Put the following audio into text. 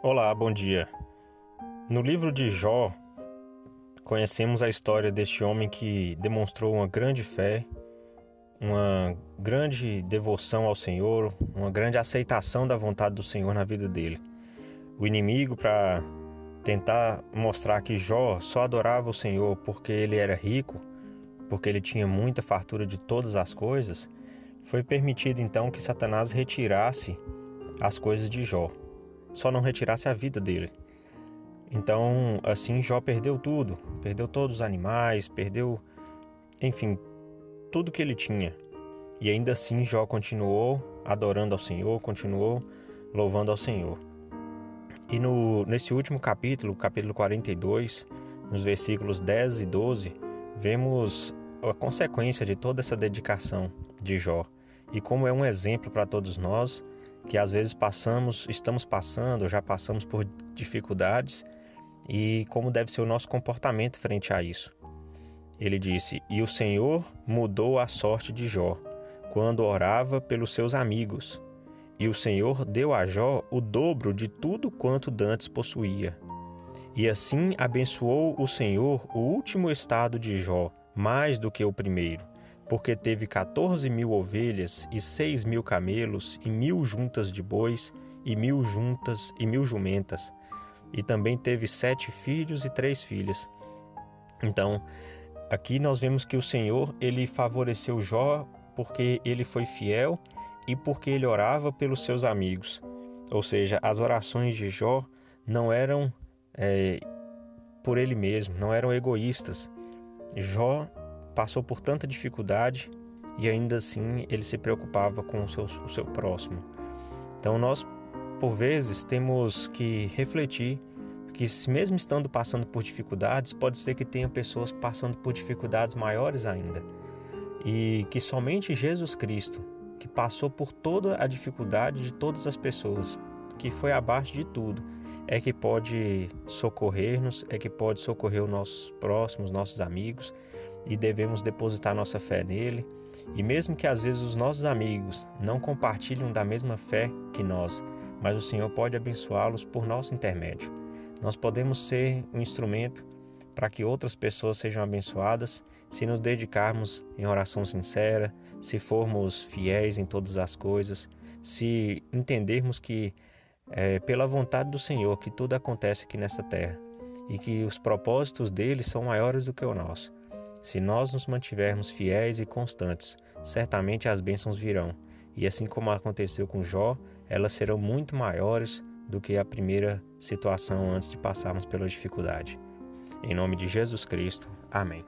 Olá, bom dia. No livro de Jó, conhecemos a história deste homem que demonstrou uma grande fé, uma grande devoção ao Senhor, uma grande aceitação da vontade do Senhor na vida dele. O inimigo, para tentar mostrar que Jó só adorava o Senhor porque ele era rico, porque ele tinha muita fartura de todas as coisas, foi permitido então que Satanás retirasse as coisas de Jó só não retirasse a vida dele. Então, assim, Jó perdeu tudo, perdeu todos os animais, perdeu, enfim, tudo que ele tinha. E ainda assim, Jó continuou adorando ao Senhor, continuou louvando ao Senhor. E no, nesse último capítulo, capítulo 42, nos versículos 10 e 12, vemos a consequência de toda essa dedicação de Jó e como é um exemplo para todos nós que às vezes passamos, estamos passando, já passamos por dificuldades e como deve ser o nosso comportamento frente a isso. Ele disse: E o Senhor mudou a sorte de Jó, quando orava pelos seus amigos. E o Senhor deu a Jó o dobro de tudo quanto dantes possuía. E assim abençoou o Senhor o último estado de Jó, mais do que o primeiro porque teve quatorze mil ovelhas e seis mil camelos e mil juntas de bois e mil juntas e mil jumentas, e também teve sete filhos e três filhas. Então, aqui nós vemos que o Senhor ele favoreceu Jó porque ele foi fiel e porque ele orava pelos seus amigos. Ou seja, as orações de Jó não eram é, por ele mesmo, não eram egoístas. Jó passou por tanta dificuldade e ainda assim ele se preocupava com o seu, o seu próximo. Então nós, por vezes, temos que refletir que mesmo estando passando por dificuldades, pode ser que tenha pessoas passando por dificuldades maiores ainda. E que somente Jesus Cristo, que passou por toda a dificuldade de todas as pessoas, que foi abaixo de tudo, é que pode socorrer-nos, é que pode socorrer os nossos próximos, nossos amigos, e devemos depositar nossa fé nele. E mesmo que às vezes os nossos amigos não compartilhem da mesma fé que nós, mas o Senhor pode abençoá-los por nosso intermédio. Nós podemos ser um instrumento para que outras pessoas sejam abençoadas se nos dedicarmos em oração sincera, se formos fiéis em todas as coisas, se entendermos que é pela vontade do Senhor que tudo acontece aqui nesta terra e que os propósitos dele são maiores do que o nosso. Se nós nos mantivermos fiéis e constantes, certamente as bênçãos virão, e assim como aconteceu com Jó, elas serão muito maiores do que a primeira situação antes de passarmos pela dificuldade. Em nome de Jesus Cristo. Amém.